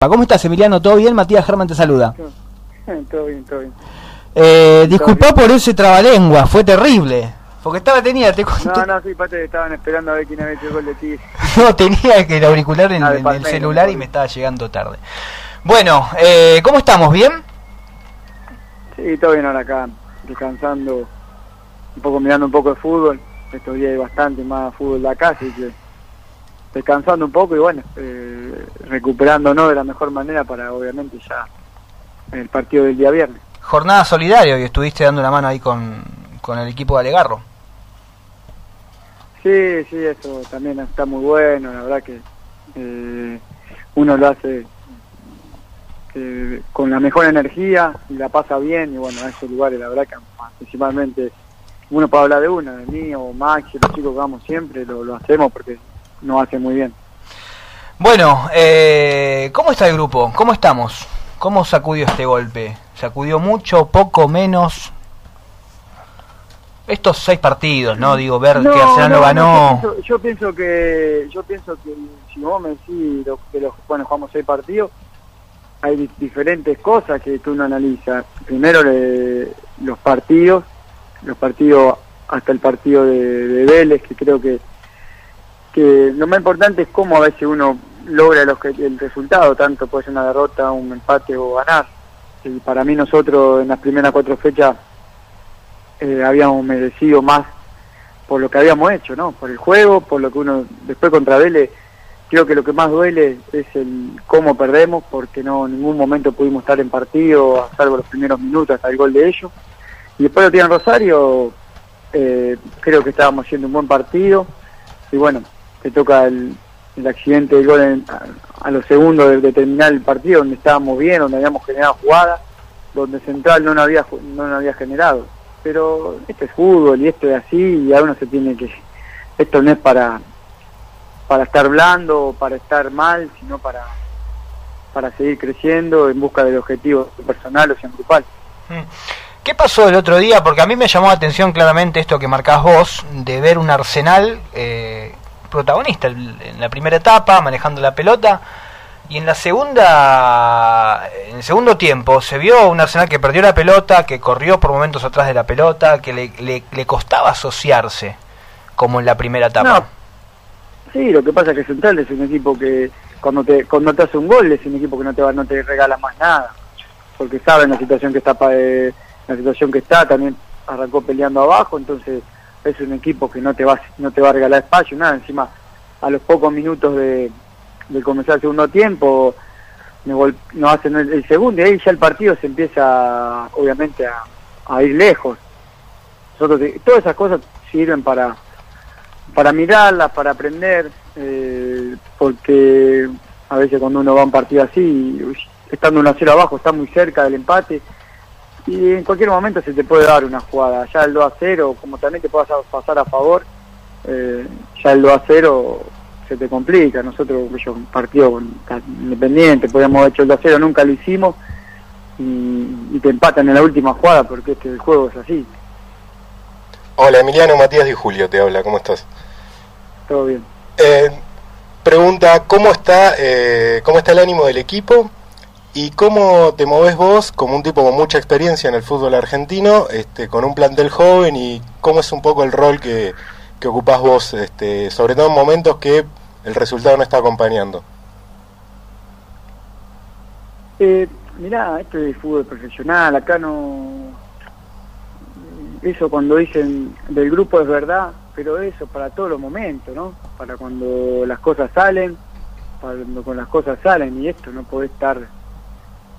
¿Cómo estás, Emiliano? ¿Todo bien? Matías Germán te saluda. Todo bien, todo bien. Eh, disculpa por ese trabalengua, fue terrible. Porque estaba, tenía, te No, no, sí, pate, estaban esperando a ver quién había hecho el gol de ti. No, tenía que el auricular en, Ah, el celular y me estaba llegando tarde. Bueno, eh, ¿cómo estamos? ¿Bien? Sí, todo bien ahora acá, descansando, un poco mirando un poco de fútbol. Estos días hay bastante más fútbol de acá, así que descansando un poco y bueno, eh, recuperándonos de la mejor manera para obviamente ya el partido del día viernes. Jornada solidaria y estuviste dando una mano ahí con, con el equipo de Alegarro. Sí, sí, eso también está muy bueno, la verdad que eh, uno lo hace eh, con la mejor energía y la pasa bien y bueno, a esos lugares la verdad que principalmente uno puede hablar de uno, de mí o Max, los chicos que vamos siempre, lo, lo hacemos porque nos hace muy bien. Bueno, eh, ¿cómo está el grupo? ¿Cómo estamos? ¿Cómo sacudió este golpe? ¿Sacudió mucho, poco, menos? Estos seis partidos, ¿no? Digo, ver que Arsenal lo ganó. yo, pienso, yo pienso que yo pienso que si vos me decís lo- que los bueno jugamos seis partidos hay di- diferentes cosas que, que uno analiza primero le- los partidos los partidos hasta el partido de, de Vélez que creo que que lo más importante es cómo a veces uno logra los que- el resultado tanto puede ser una derrota un empate o ganar y para mí nosotros en las primeras cuatro fechas eh, habíamos merecido más por lo que habíamos hecho, ¿no? Por el juego, por lo que uno después contra Vélez, creo que lo que más duele es el cómo perdemos, porque no en ningún momento pudimos estar en partido, a salvo los primeros minutos hasta el gol de ellos. Y después lo tienen Rosario, eh, creo que estábamos haciendo un buen partido, y bueno, te toca el, el accidente del gol a, a los segundos de, de terminar el partido, donde estábamos bien, donde habíamos generado jugadas, donde Central no nos había, no había generado pero esto es fútbol y esto es así y a uno se tiene que esto no es para para estar blando o para estar mal sino para para seguir creciendo en busca del objetivo personal o sea grupal Mm. ¿Qué pasó el otro día? Porque a mí me llamó la atención claramente esto que marcás vos, de ver un Arsenal eh, protagonista en la primera etapa, manejando la pelota, y en la segunda, en el segundo tiempo, se vio un Arsenal que perdió la pelota, que corrió por momentos atrás de la pelota, que le, le- le costaba asociarse, como en la primera etapa. No, sí lo que pasa es que Central es un equipo que cuando te cuando te hace un gol es un equipo que no te va no te regala más nada porque saben la situación que está pa- eh, la situación que está también arrancó peleando abajo entonces es un equipo que no te va no te va a regalar espacio nada encima a los pocos minutos de, comenzar el segundo tiempo nos, hacen el, segundo y ahí ya el partido se empieza obviamente a, ir lejos. Nosotros eh, todas esas cosas sirven para para mirarlas, para aprender, eh, porque a veces cuando uno va a un partido así, estando 1 a 0 abajo, está muy cerca del empate, y en cualquier momento se te puede dar una jugada, ya el 2 a 0, como también te puedas pasar a favor, eh, ya el 2 a 0 se te complica, nosotros, yo, partido con- independiente, podíamos haber hecho el 2 a 0, nunca lo hicimos, y, y te empatan en la última jugada, porque este el juego es así, Hola Emiliano, Matías Di Julio te habla, ¿cómo estás? todo bien. Eh, pregunta, ¿cómo está, eh, ¿cómo está el ánimo del equipo? ¿Y cómo te moves vos como un tipo con mucha experiencia en el fútbol argentino, este, con un plantel joven y cómo es un poco el rol que, que ocupás vos, este, sobre todo en momentos que el resultado no está acompañando? Eh, mirá, esto es fútbol profesional, acá no... Eso cuando dicen del grupo es verdad, pero eso para todos los momentos, ¿no? Para cuando las cosas salen, cuando con las cosas salen, y esto no puede estar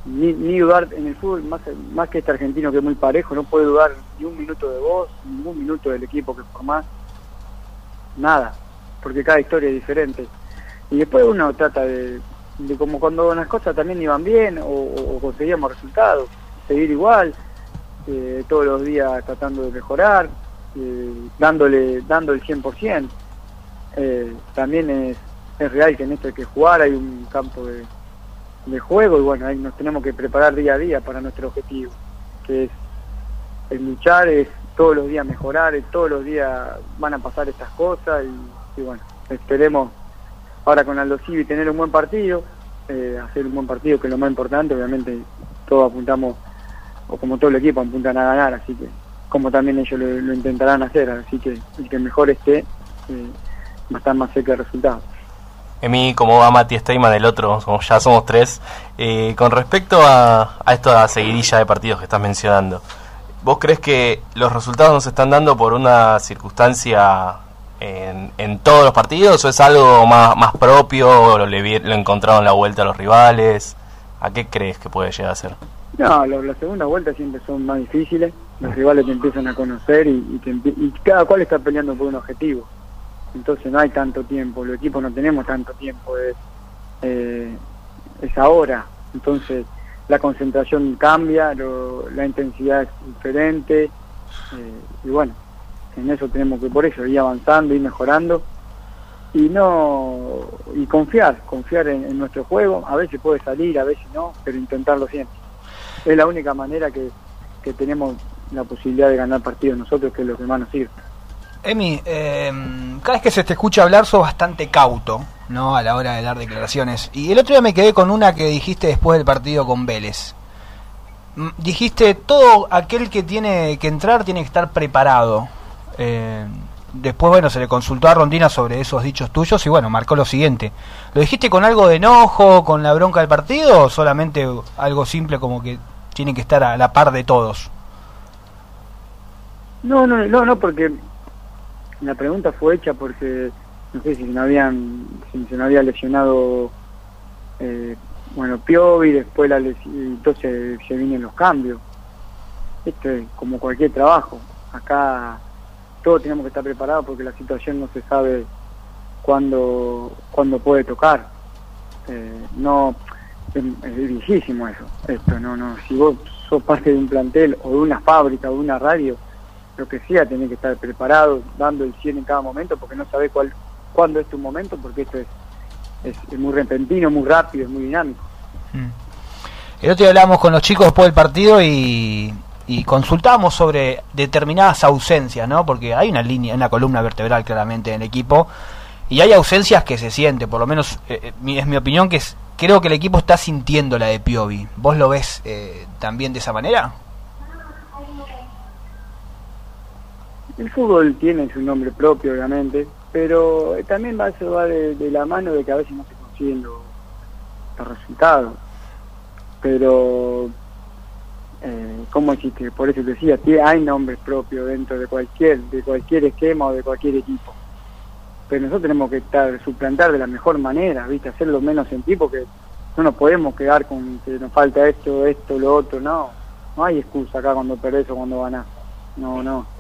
ni, ni dudar en el fútbol, más, más que este argentino que es muy parejo, no puede dudar ni un minuto de vos, ningún minuto del equipo que formás, nada, porque cada historia es diferente. Y después uno trata de, como cuando las cosas también iban bien o conseguíamos resultados, seguir igual, eh, todos los días tratando de mejorar, eh, dándole dando el 100%. Eh, también es, es real que en esto hay que jugar, hay un campo de, de juego y bueno, ahí nos tenemos que preparar día a día para nuestro objetivo, que es, es luchar, es todos los días mejorar, es todos los días van a pasar estas cosas y, y bueno, esperemos ahora con Aldo Civi tener un buen partido eh, hacer un buen partido, que es lo más importante, obviamente todos apuntamos, o como todo el equipo apuntan a ganar, así que como también ellos lo, intentarán hacer, así que el que mejor esté eh, va a estar más cerca del resultado. Emi, como va Mati Steyman, el otro, ya somos tres. Eh, con respecto a, a esta seguidilla de partidos que estás mencionando, ¿vos crees que los resultados nos están dando por una circunstancia en, en todos los partidos o es algo más, más propio? ¿Lo, le, ¿Lo encontraron la vuelta a los rivales? ¿A qué crees que puede llegar a ser? No, las segundas vueltas siempre son más difíciles. Los rivales te empiezan a conocer y, y cada cual está peleando por un objetivo entonces no hay tanto tiempo, los equipos no tenemos tanto tiempo, es, eh, es ahora, entonces la concentración cambia, la intensidad es diferente, eh, y bueno, en eso tenemos que por eso ir avanzando, ir mejorando y no y confiar, confiar en, nuestro juego, a veces puede salir, a veces no, pero intentarlo siempre. Es la única manera que, que tenemos la posibilidad de ganar partidos nosotros, que es lo que. Emi, eh, cada vez que se te escucha hablar sos bastante cauto, ¿no? A la hora de dar declaraciones. Y el otro día me quedé con una que dijiste después del partido con Vélez. Mm, dijiste, todo aquel que tiene que entrar tiene que estar preparado. Eh, después, bueno, se le consultó a Rondina sobre esos dichos tuyos y bueno, marcó lo siguiente. ¿Lo dijiste con algo de enojo, con la bronca del partido o solamente algo simple como que tiene que estar a la par de todos? No, no, no, no, porque la pregunta fue hecha porque no sé si no habían se no había lesionado eh, bueno Piovi después la entonces se vienen los cambios. Esto es como cualquier trabajo. Acá todos tenemos que estar preparados porque la situación no se sabe cuándo cuándo puede tocar. Eh, no es, es eso esto no no. Si vos sos parte de un plantel o de una fábrica o de una radio lo que sea, tenés que estar preparado, dando el 100 en cada momento, porque no sabés cuál, cuándo es tu momento, porque esto es, es, muy repentino, muy rápido, es muy dinámico. Mm. El otro día hablábamos con los chicos después del partido y, y consultábamos sobre determinadas ausencias, ¿no? Porque hay una línea, una columna vertebral claramente en el equipo y hay ausencias que se siente, por lo menos eh, eh, es mi opinión que es, creo que el equipo está sintiendo la de Piovi. ¿Vos lo ves eh, también de esa manera? El fútbol tiene su nombre propio, obviamente, pero también va, eso va de, la mano de que a veces no se consiguen los, resultados. Pero, eh, ¿cómo existe? Por eso decía, hay nombres propios dentro de cualquier, de cualquier esquema o de cualquier equipo. Pero nosotros tenemos que estar, suplantar de la mejor manera, ¿viste? Hacerlo menos sentir porque no nos podemos quedar con que nos falta esto, esto, lo otro, no. No hay excusa acá cuando perdés o cuando ganás. No, no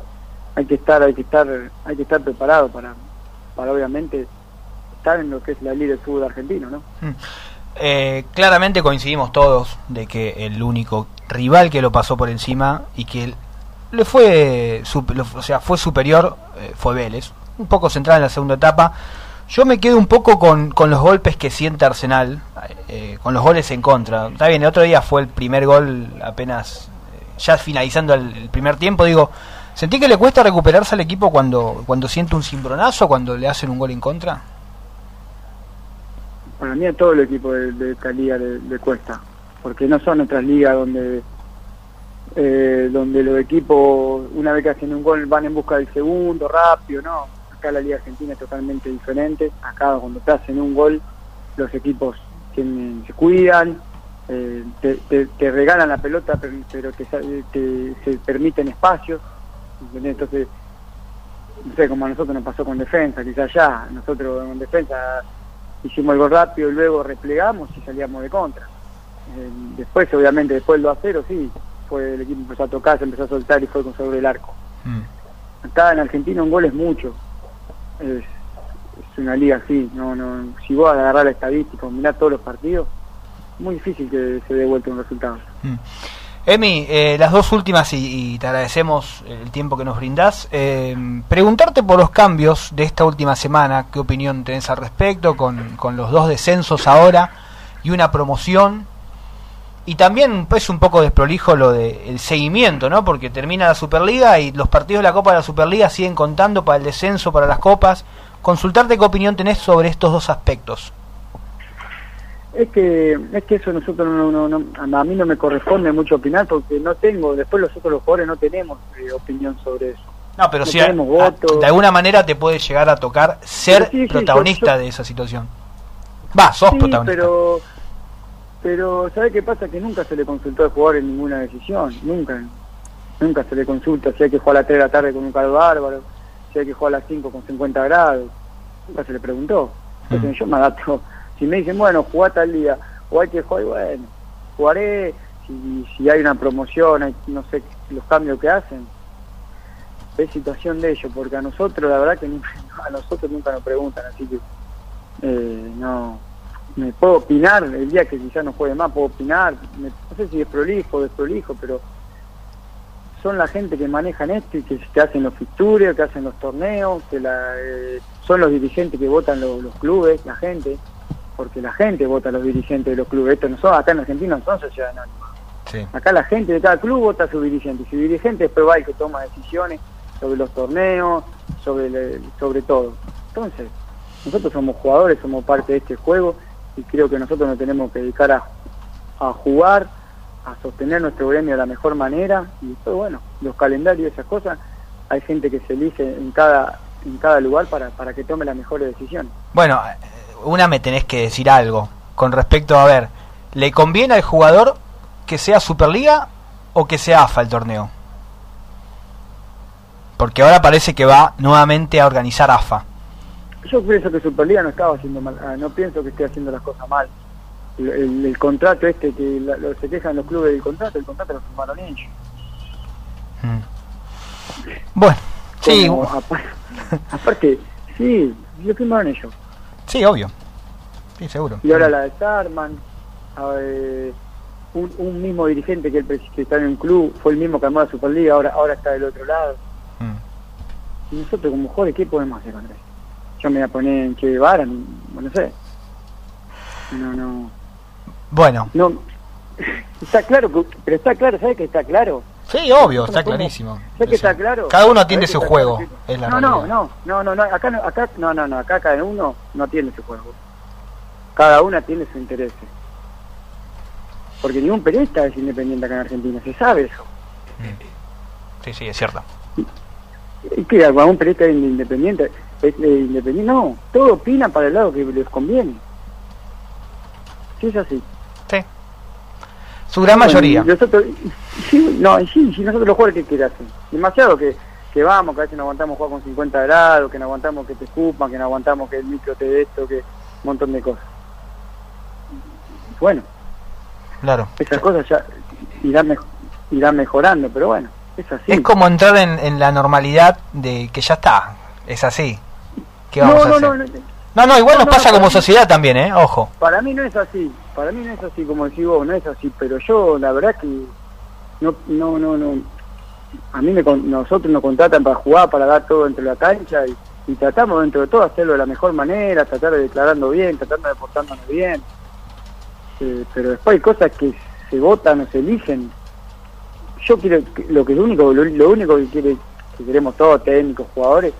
hay que estar, hay que estar, hay que estar preparado para, para obviamente estar en lo que es la Liga de Fútbol argentino, ¿no? Mm. Eh, claramente coincidimos todos de que el único rival que lo pasó por encima y que le fue, o sea, fue superior eh, fue Vélez, un poco central en la segunda etapa. Yo me quedo un poco con, con los golpes que siente Arsenal, eh, con los goles en contra. Está bien, el otro día fue el primer gol apenas, ya finalizando el primer tiempo, digo, ¿Sentí que le cuesta recuperarse al equipo cuando, cuando siente un cimbronazo, cuando le hacen un gol en contra? Para mí a todo el equipo de, esta liga le, cuesta, porque no son otras ligas donde eh, donde los equipos una vez que hacen un gol van en busca del segundo rápido, no. Acá la liga argentina es totalmente diferente. Acá cuando te hacen un gol los equipos tienen, se cuidan, eh, te, regalan la pelota pero, te, se permiten espacios entonces, no sé, como a nosotros nos pasó con defensa, quizás ya, nosotros en defensa hicimos algo rápido y luego replegamos y salíamos de contra. Eh, después, obviamente, después del 2 a 0, sí, fue el equipo empezó a tocar, se empezó a soltar y fue con sobre el arco. Mm. Acá en Argentina un gol es mucho. Es, una liga así, no, no, si vos agarrar la estadística, mirar todos los partidos, muy difícil que se dé vuelta un resultado. Mm. Emi, eh, las dos últimas y, te agradecemos el tiempo que nos brindás. Eh, preguntarte por los cambios de esta última semana, qué opinión tenés al respecto, con, los dos descensos ahora y una promoción. Y también pues un poco desprolijo lo del seguimiento, ¿no? Porque termina la Superliga y los partidos de la Copa de la Superliga siguen contando para el descenso, para las copas. Consultarte qué opinión tenés sobre estos dos aspectos. Es que, es que eso nosotros no, no, no, a mí no me corresponde mucho opinar porque no tengo, después nosotros los jugadores no tenemos eh, opinión sobre eso. No, pero No si a- a- de alguna manera te puede llegar a tocar ser Sí, sí, protagonista de esa situación. Va, sos protagonista. pero, pero ¿sabe qué pasa? Que nunca se le consultó al jugador en ninguna decisión, nunca. Nunca se le consulta si hay que jugar a las 3 de la tarde con un calor bárbaro, si hay que jugar a las 5 con 50 grados. Nunca se le preguntó. Entonces Mm. yo me adapto. Si me dicen, bueno, jugá tal día, o hay que jugar, bueno, jugaré. Si, si hay una promoción, hay, no sé los cambios que hacen. Es situación de ellos, porque a nosotros, la verdad que a nosotros nunca nos preguntan, así que eh, no me puedo opinar el día que quizás no juegue más puedo opinar no sé si es prolijo o desprolijo pero son la gente que manejan esto y que, que hacen los fixtures que hacen los torneos que la, eh, son los dirigentes que votan los clubes la gente porque la gente vota a los dirigentes de los clubes esto no son acá en Argentina no son sociedades anónimas Sí. Acá la gente de cada club vota a su dirigente. Y su dirigente después va y que toma decisiones sobre los torneos, sobre, el- sobre todo. Entonces, nosotros somos jugadores, somos parte de este juego y creo que nosotros nos tenemos que dedicar a, a jugar, a sostener nuestro gremio de la mejor manera y después, bueno, los calendarios, esas cosas, hay gente que se elige en cada, en cada lugar para, para que tome las mejores decisiones. Bueno, una me tenés que decir algo con respecto a ver, ¿le conviene al jugador que sea Superliga o que sea AFA el torneo? Porque ahora parece que va nuevamente a organizar AFA. Yo pienso que Superliga no estaba haciendo mal, ah, no pienso que esté haciendo las cosas mal. El, el- el contrato este que la- lo- se quejan los clubes del contrato, el contrato lo firmaron ellos. Mm. Bueno, sí, Como, apa- aparte, sí, lo firmaron ellos. Sí, obvio. Sí, seguro. Y ahora la desarman. un, un mismo dirigente que, el, que está en un club fue el mismo que armó la Superliga, ahora, ahora está del otro lado. Mm. Y nosotros como jugadores, ¿qué podemos hacer eso? Yo me voy a poner en Che Guevara, no, no sé. No, no. Bueno, No, está claro, pero está claro, ¿sabes que está claro? Sí, obvio, está clarísimo. ¿Sabes que está claro? Cada uno atiende ¿Sabés su juego, es la no, no, no, no, no, no, acá, acá, no, no, no, acá cada uno no atiende su juego. Cada uno atiende su interés. Porque ningún periodista es independiente acá en Argentina, se sabe eso. Sí, sí, es cierto. ¿Y qué? ¿Algún periodista independiente? ¿Es eh, independiente? No, todo opina para el lado que les conviene. Sí, es así. Su gran Bueno, mayoría. y nosotros, sí, no, sí, sí, nosotros los jugadores, ¿qué, qué hacen? Demasiado que, que vamos, que a veces no aguantamos jugar con 50 grados, que no aguantamos que te escupan, que no aguantamos que el micro te dé esto, que un montón de cosas. Bueno, Claro. esas cosas ya irán, irán mejorando, pero bueno, es así. Es como entrar en, en la normalidad de que ya está. Es así. ¿Qué vamos no, a no, hacer? no, no, No, no, igual No, nos no, pasa como sociedad también, ¿eh? Ojo. para mí no es así, para mí no es así como decís vos, no es así, pero yo la verdad que no, no, no, no, a mí me, nosotros nos contratan para jugar, para dar todo dentro de la cancha y, tratamos dentro de todo hacerlo de la mejor manera, tratar de declarando bien, tratando de portándonos bien, Eh, pero después hay cosas que se votan o se eligen. Yo quiero, lo que es único, lo, lo único que quiere, que queremos todos, técnicos, jugadores,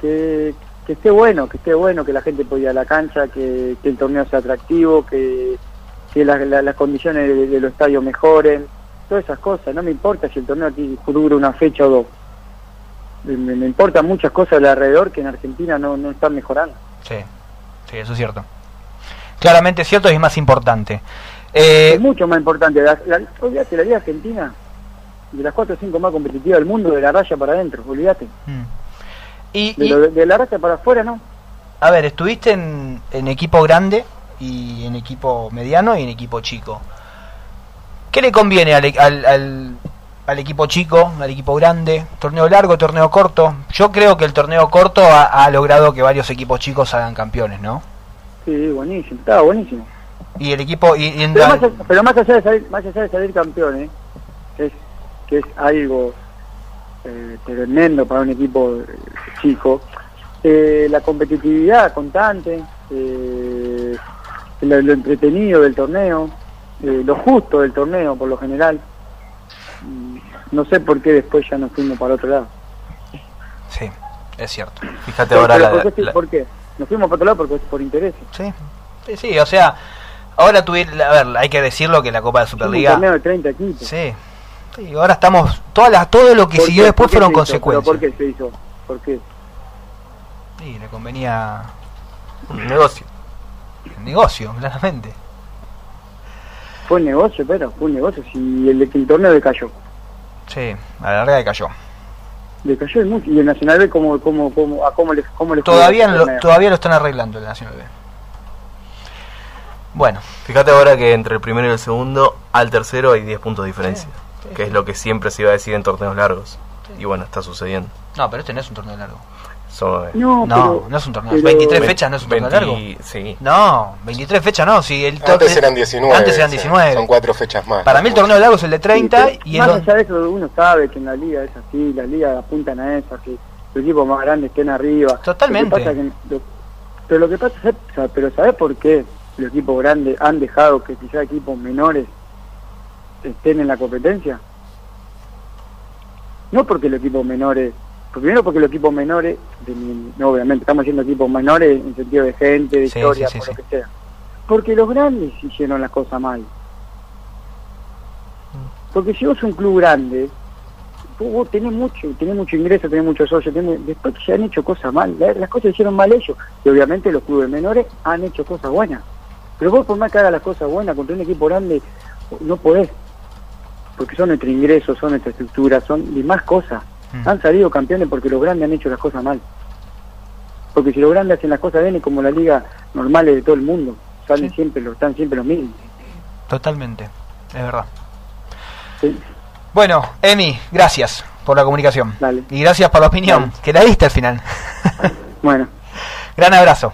que, que esté bueno, que esté bueno, que la gente pueda ir a la cancha, que, que el torneo sea atractivo, que, que la- la- las condiciones de, de los estadios mejoren, todas esas cosas. No me importa si el torneo aquí dura una fecha o dos. Me, importan muchas cosas de alrededor que en Argentina no, no están mejorando. Sí, sí, eso es cierto. Claramente es cierto y es más importante. Eh, es mucho más importante. La, olvídate, la Liga Argentina, de las cuatro o cinco más competitivas del mundo, de la raya para adentro, olvídate. mm. Y, De, y, lo- de la raya para afuera, ¿no? a ver, estuviste en, en equipo grande y en equipo mediano y en equipo chico. ¿Qué le conviene al, al, al- al equipo chico, al equipo grande? ¿Torneo largo, torneo corto? Yo creo que el torneo corto ha, ha logrado que varios equipos chicos hagan campeones, ¿no? Sí, buenísimo, estaba buenísimo. Y el equipo... Y, y en- Pero más, allá- pero más allá de salir, más allá de salir campeón, ¿eh? es, que es algo eh, tremendo para un equipo eh, chico, eh, la competitividad constante, eh, lo, lo entretenido del torneo, eh, lo justo del torneo por lo general. Mm, No sé por qué después ya nos fuimos para otro lado. Sí, es cierto. Fíjate ahora la, ¿por, qué, la- ¿Por qué? Nos fuimos para otro lado porque por interés. Sí, sí, sí, o sea, Ahora tuvieron, a ver, hay que decirlo que la Copa de Es un Superliga. torneo de 30 equipos. Sí. Sí, ahora estamos. Todas las, todo lo que ¿Por siguió qué? después ¿Por qué fueron hizo? ¿Pero consecuencias. ¿Por qué se hizo? ¿Por qué? Sí, le convenía Un negocio. el negocio, claramente. Fue un negocio, pero fue un negocio. Si el, el torneo decayó. Sí, a la larga cayó. Decayó y mucho. Y el Nacional B, ¿cómo, cómo, cómo, a cómo le, cómo Todavía, el no lo, todavía lo están arreglando el Nacional B. Bueno, Fíjate ahora que entre el primero y el segundo al tercero hay 10 puntos de diferencia. Sí, que es lo que siempre se iba a decir en torneos largos. Y bueno, está sucediendo. no, pero este no es un torneo largo. Eh, No, No, pero, no es un torneo. pero- 23 ve- fechas no es un torneo 20 largo. Sí. No, 23 fechas no. Si el Antes eran 19. Antes eran sí. 19. Son cuatro fechas más. Para mí el torneo largo es el de 30 Sí, y más el allá de eso uno sabe que en la liga es así, las ligas apuntan a eso, que los equipos más grandes estén arriba. Totalmente. Lo que pasa que- lo- pero lo que pasa es, pero ¿sabes por qué los equipos grandes han dejado que quizá equipos menores estén en la competencia? No porque los equipos menores, primero porque los equipos menores, de mi- no, obviamente estamos haciendo equipos menores en sentido de gente, de Sí, historia, sí, sí, por lo que sea. Porque los grandes hicieron las cosas mal. Porque si vos un club grande, vos, vos tenés mucho, tenés mucho ingreso, tenés muchos socios, tenés- después que se han hecho cosas mal, la- las cosas hicieron mal ellos. Y obviamente los clubes menores han hecho cosas buenas. Pero vos por más que hagas las cosas buenas contra un equipo grande, no podés. Porque son nuestro ingreso, son nuestra estructura, son demás cosas. Mm. Han salido campeones porque los grandes han hecho las cosas mal. Porque si los grandes hacen las cosas bien es como la liga normales de todo el mundo. Salen Sí. siempre, están siempre los mismos. Totalmente, es verdad. ¿sí? Bueno, Emi, gracias por la comunicación. Dale. Y gracias por la opinión, Dale. que la diste al final. Bueno. Gran abrazo.